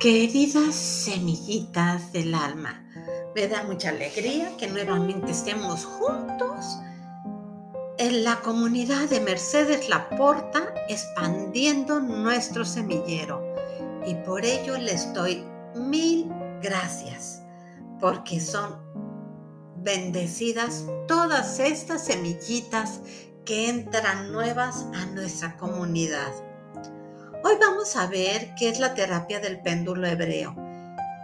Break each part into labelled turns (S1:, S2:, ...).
S1: Queridas semillitas del alma, me da mucha alegría que nuevamente estemos juntos en la comunidad de Mercedes Laporta expandiendo nuestro semillero. Y por ello les doy mil gracias, porque son bendecidas todas estas semillitas que entran nuevas a nuestra comunidad. Hoy vamos a ver qué es la terapia del péndulo hebreo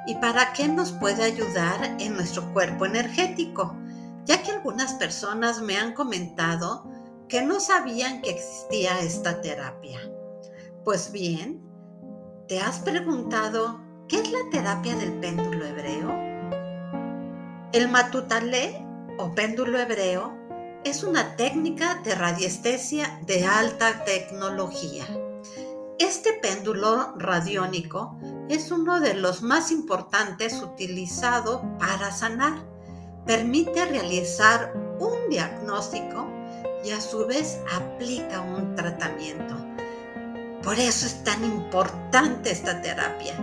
S1: y para qué nos puede ayudar en nuestro cuerpo energético, ya que algunas personas me han comentado que no sabían que existía esta terapia. Pues bien, ¿te has preguntado qué es la terapia del péndulo hebreo? El matutalé o péndulo hebreo es una técnica de radiestesia de alta tecnología este péndulo radiónico es uno de los más importantes utilizado para sanar. Permite realizar un diagnóstico y a su vez aplica un tratamiento. Por eso es tan importante esta terapia.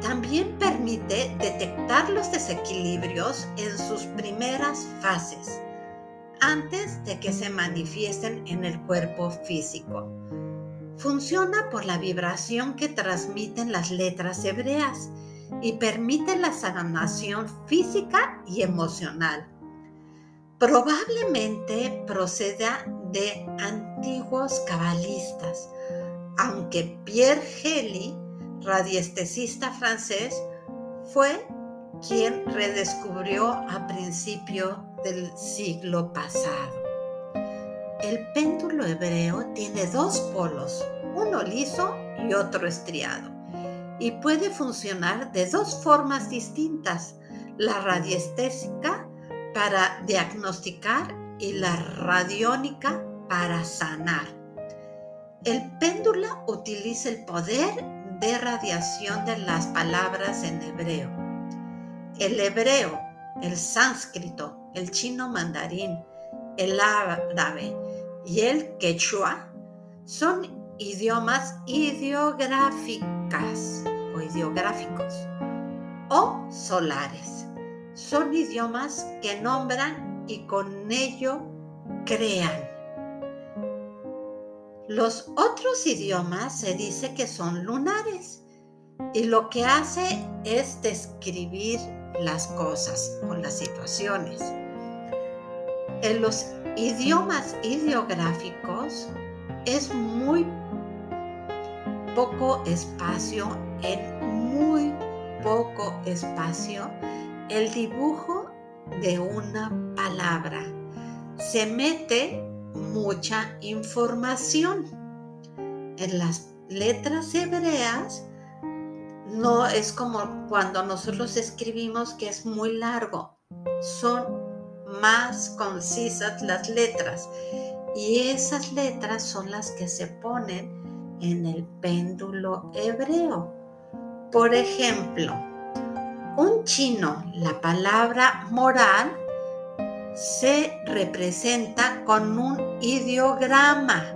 S1: También permite detectar los desequilibrios en sus primeras fases, antes de que se manifiesten en el cuerpo físico. Funciona por la vibración que transmiten las letras hebreas y permite la sanación física y emocional. Probablemente proceda de antiguos cabalistas, aunque Pierre Hely, radiestesista francés, fue quien redescubrió a principio del siglo pasado. El péndulo hebreo tiene dos polos, uno liso y otro estriado, y puede funcionar de dos formas distintas, la radiestésica para diagnosticar y la radiónica para sanar. El péndulo utiliza el poder de radiación de las palabras en hebreo. El hebreo, el sánscrito, el chino mandarín, el árabe y el quechua son idiomas ideográficas o ideográficos o solares. Son idiomas que nombran y con ello crean. Los otros idiomas se dice que son lunares y lo que hace es describir las cosas o las situaciones. En los idiomas ideográficos es muy poco espacio, en muy poco espacio, el dibujo de una palabra. Se mete mucha información. En las letras hebreas no es como cuando nosotros escribimos que es muy largo. Son más concisas las letras. Y esas letras son las que se ponen en el péndulo hebreo. Por ejemplo, un chino, la palabra moral se representa con un ideograma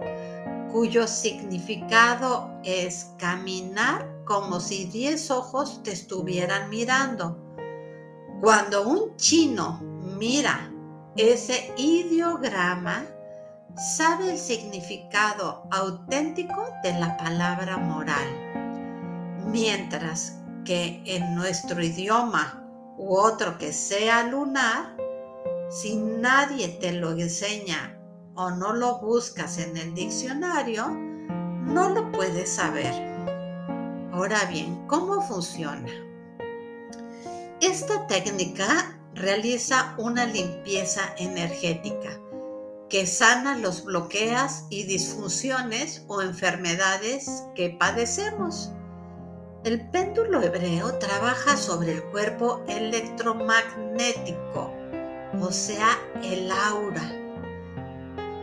S1: cuyo significado es caminar como si diez ojos te estuvieran mirando. Cuando un chino mira ese ideograma, sabe el significado auténtico de la palabra moral, mientras que en nuestro idioma u otro que sea lunar, si nadie te lo enseña o no lo buscas en el diccionario, no lo puedes saber. Ahora bien, ¿cómo funciona? Esta técnica realiza una limpieza energética que sana los bloqueos y disfunciones o enfermedades que padecemos. El péndulo hebreo trabaja sobre el cuerpo electromagnético, o sea, el aura.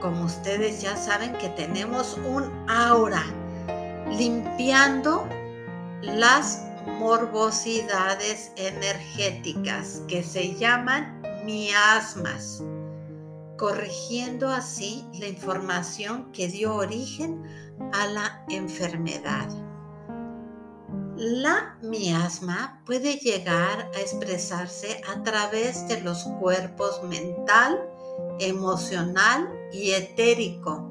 S1: Como ustedes ya saben que tenemos un aura, limpiando las morbosidades energéticas que se llaman miasmas, corrigiendo así la información que dio origen a la enfermedad. La miasma puede llegar a expresarse a través de los cuerpos mental, emocional y etérico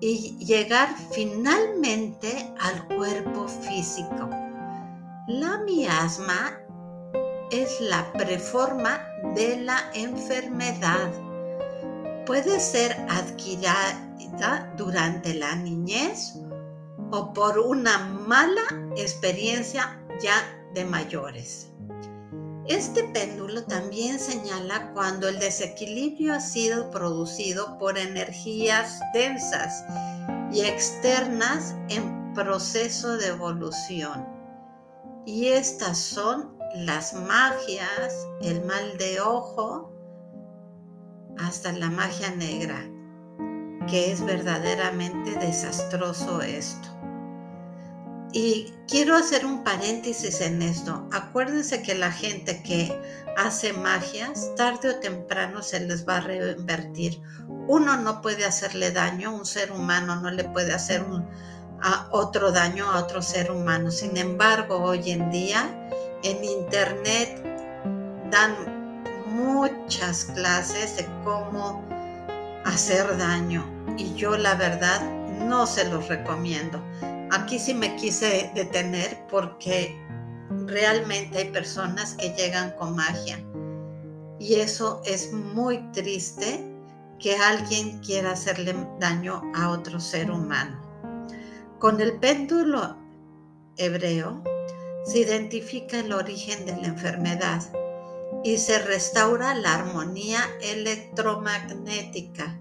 S1: y llegar finalmente al cuerpo físico. La miasma es la preforma de la enfermedad. Puede ser adquirida durante la niñez o por una mala experiencia ya de mayores. Este péndulo también señala cuando el desequilibrio ha sido producido por energías densas y externas en proceso de evolución. Y estas son las magias, el mal de ojo, hasta la magia negra, que es verdaderamente desastroso esto. Y quiero hacer un paréntesis en esto. Acuérdense que la gente que hace magias, tarde o temprano se les va a reinvertir. Uno no puede hacerle daño, un ser humano no le puede hacer otro daño a otro ser humano. Sin embargo, hoy en día en internet dan muchas clases de cómo hacer daño y yo la verdad no se los recomiendo aquí sí me quise detener porque realmente hay personas que llegan con magia. Y eso es muy triste que alguien quiera hacerle daño a otro ser humano. Con el péndulo hebreo se identifica el origen de la enfermedad y se restaura la armonía electromagnética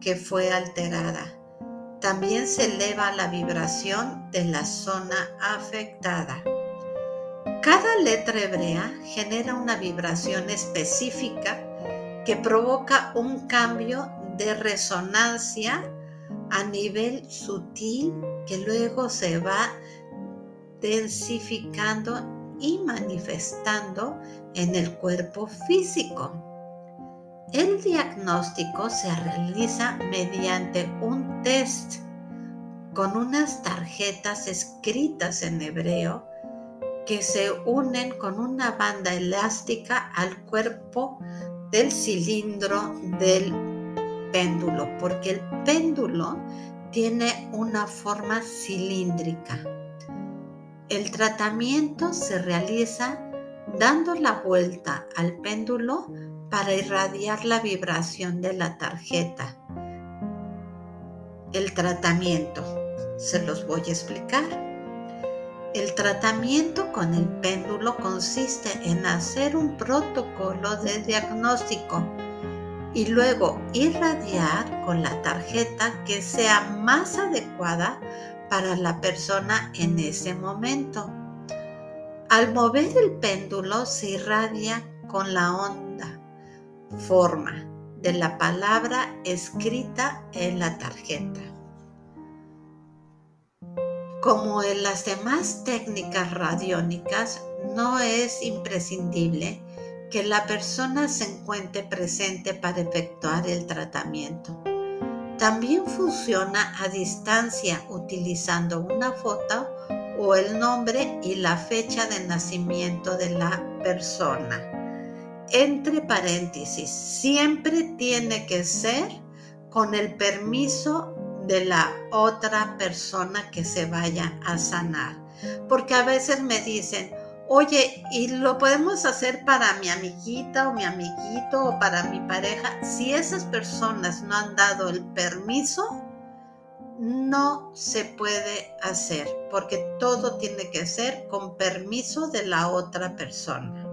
S1: que fue alterada también se eleva la vibración de la zona afectada. Cada letra hebrea genera una vibración específica que provoca un cambio de resonancia a nivel sutil que luego se va densificando y manifestando en el cuerpo físico. El diagnóstico se realiza mediante un test con unas tarjetas escritas en hebreo que se unen con una banda elástica al cuerpo del cilindro del péndulo, porque el péndulo tiene una forma cilíndrica. El tratamiento se realiza dando la vuelta al péndulo para irradiar la vibración de la tarjeta. El tratamiento, se los voy a explicar. El tratamiento con el péndulo consiste en hacer un protocolo de diagnóstico y luego irradiar con la tarjeta que sea más adecuada para la persona en ese momento. Al mover el péndulo se irradia con la onda forma de la palabra escrita en la tarjeta. Como en las demás técnicas radiónicas, no es imprescindible que la persona se encuentre presente para efectuar el tratamiento. También funciona a distancia utilizando una foto o el nombre y la fecha de nacimiento de la persona entre paréntesis, siempre tiene que ser con el permiso de la otra persona que se vaya a sanar. Porque a veces me dicen, oye, ¿y lo podemos hacer para mi amiguita o mi amiguito o para mi pareja? Si esas personas no han dado el permiso, no se puede hacer, porque todo tiene que ser con permiso de la otra persona.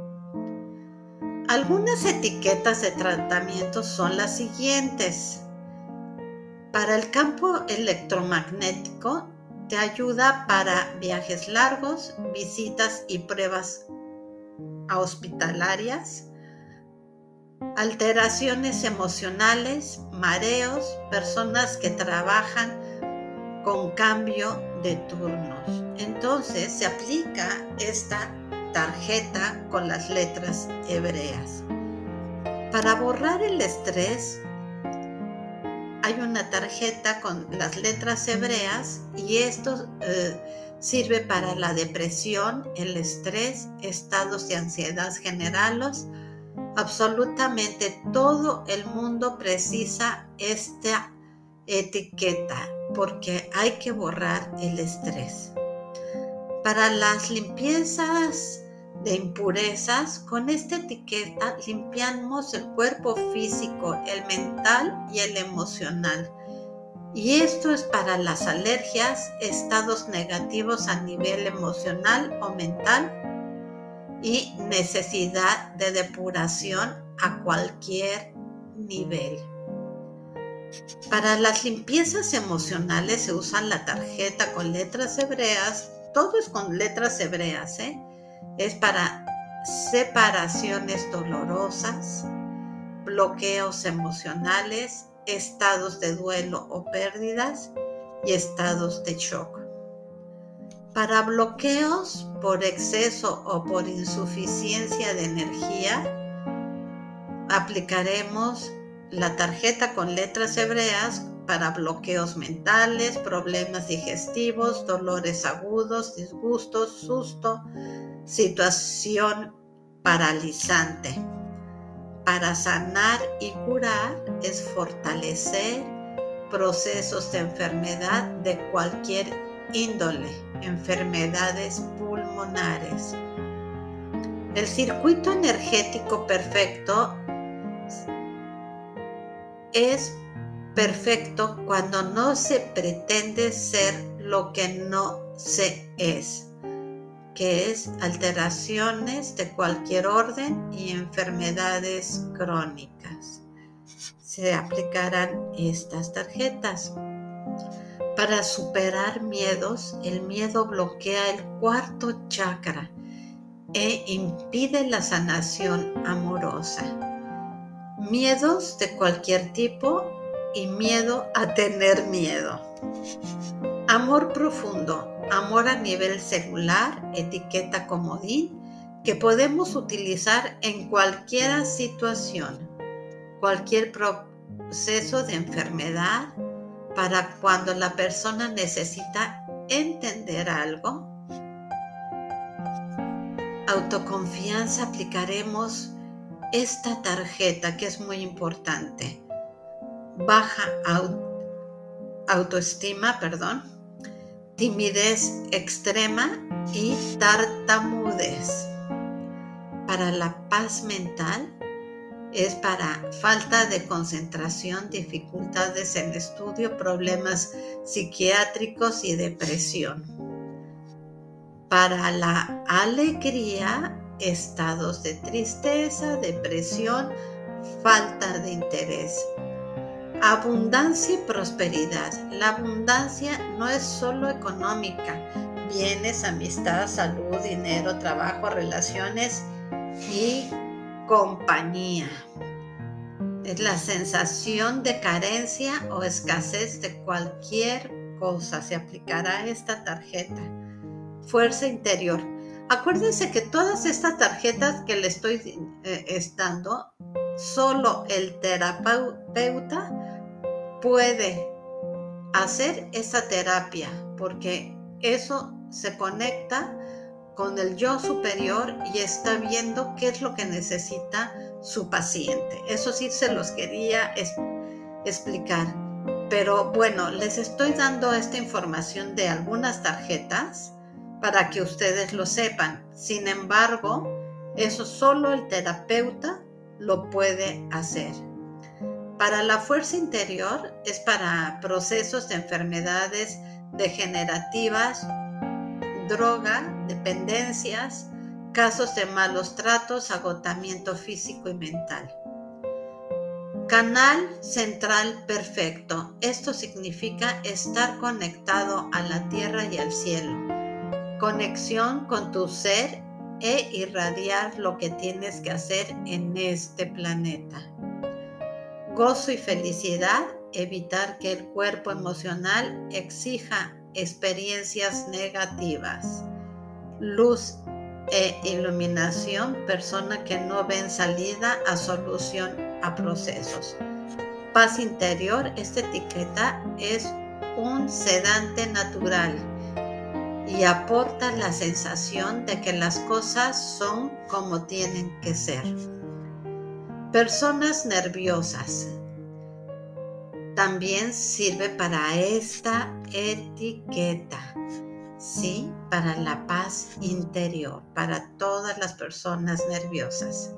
S1: Algunas etiquetas de tratamiento son las siguientes. Para el campo electromagnético te ayuda para viajes largos, visitas y pruebas hospitalarias, alteraciones emocionales, mareos, personas que trabajan con cambio de turnos. Entonces se aplica esta tarjeta con las letras hebreas. Para borrar el estrés, hay una tarjeta con las letras hebreas y esto eh, sirve para la depresión, el estrés, estados de ansiedad generales. Absolutamente todo el mundo precisa esta etiqueta porque hay que borrar el estrés. Para las limpiezas de impurezas, con esta etiqueta limpiamos el cuerpo físico, el mental y el emocional. Y esto es para las alergias, estados negativos a nivel emocional o mental y necesidad de depuración a cualquier nivel. Para las limpiezas emocionales se usan la tarjeta con letras hebreas, todo es con letras hebreas, ¿eh? Es para separaciones dolorosas, bloqueos emocionales, estados de duelo o pérdidas y estados de shock. Para bloqueos por exceso o por insuficiencia de energía, aplicaremos la tarjeta con letras hebreas para bloqueos mentales, problemas digestivos, dolores agudos, disgustos, susto, situación paralizante. Para sanar y curar es fortalecer procesos de enfermedad de cualquier índole, enfermedades pulmonares. El circuito energético perfecto es perfecto cuando no se pretende ser lo que no se es, que es alteraciones de cualquier orden y enfermedades crónicas. Se aplicarán estas tarjetas. Para superar miedos, el miedo bloquea el cuarto chakra e impide la sanación amorosa miedos de cualquier tipo y miedo a tener miedo. Amor profundo, amor a nivel celular, etiqueta comodín, que podemos utilizar en cualquier situación, cualquier proceso de enfermedad, para cuando la persona necesita entender algo. Autoconfianza aplicaremos esta tarjeta que es muy importante. Baja autoestima, perdón, timidez extrema y tartamudez. Para la paz mental es para falta de concentración, dificultades en estudio, problemas psiquiátricos y depresión. Para la alegría estados de tristeza, depresión, falta de interés. Abundancia y prosperidad. La abundancia no es solo económica, bienes, amistad, salud, dinero, trabajo, relaciones y compañía. Es la sensación de carencia o escasez de cualquier cosa. Se aplicará esta tarjeta. Fuerza interior Acuérdense que todas estas tarjetas que le estoy eh, dando, solo el terapeuta puede hacer esa terapia, porque eso se conecta con el yo superior y está viendo qué es lo que necesita su paciente. Eso sí se los quería explicar. Pero bueno, les estoy dando esta información de algunas tarjetas para que ustedes lo sepan. Sin embargo, eso solo el terapeuta lo puede hacer. Para la fuerza interior es para procesos de enfermedades degenerativas, droga, dependencias, casos de malos tratos, agotamiento físico y mental. Canal central perfecto. Esto significa estar conectado a la tierra y al cielo conexión con tu ser e irradiar lo que tienes que hacer en este planeta. Gozo y felicidad, evitar que el cuerpo emocional exija experiencias negativas. Luz e iluminación, persona que no ven salida a solución a procesos. paz interior, esta etiqueta es un sedante natural y aporta la sensación de que las cosas son como tienen que ser. Personas nerviosas. También sirve para esta etiqueta, ¿sí? Para la paz interior, para todas las personas nerviosas.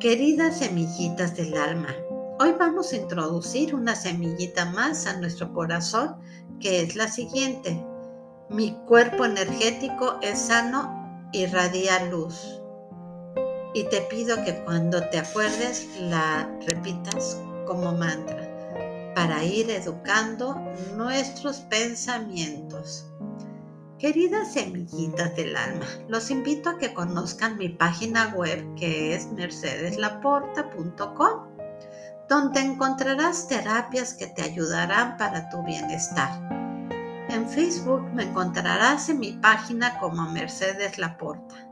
S1: Queridas semillitas del alma, hoy vamos a introducir una semillita más a nuestro corazón, que es la siguiente mi cuerpo energético es sano y radia luz. Y te pido que cuando te acuerdes la repitas como mantra para ir educando nuestros pensamientos. Queridas semillitas del alma, los invito a que conozcan mi página web que es mercedeslaporta.com, donde encontrarás terapias que te ayudarán para tu bienestar en Facebook me encontrarás en mi página como Mercedes Laporta.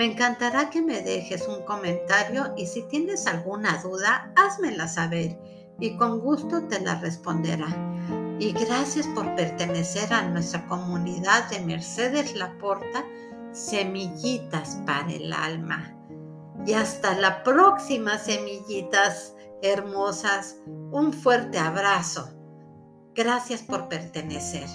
S1: Me encantará que me dejes un comentario y si tienes alguna duda, házmela saber y con gusto te la responderá. Y gracias por pertenecer a nuestra comunidad de Mercedes Laporta, Semillitas para el Alma. Y hasta la próxima, semillitas hermosas. Un fuerte abrazo. Gracias por pertenecer.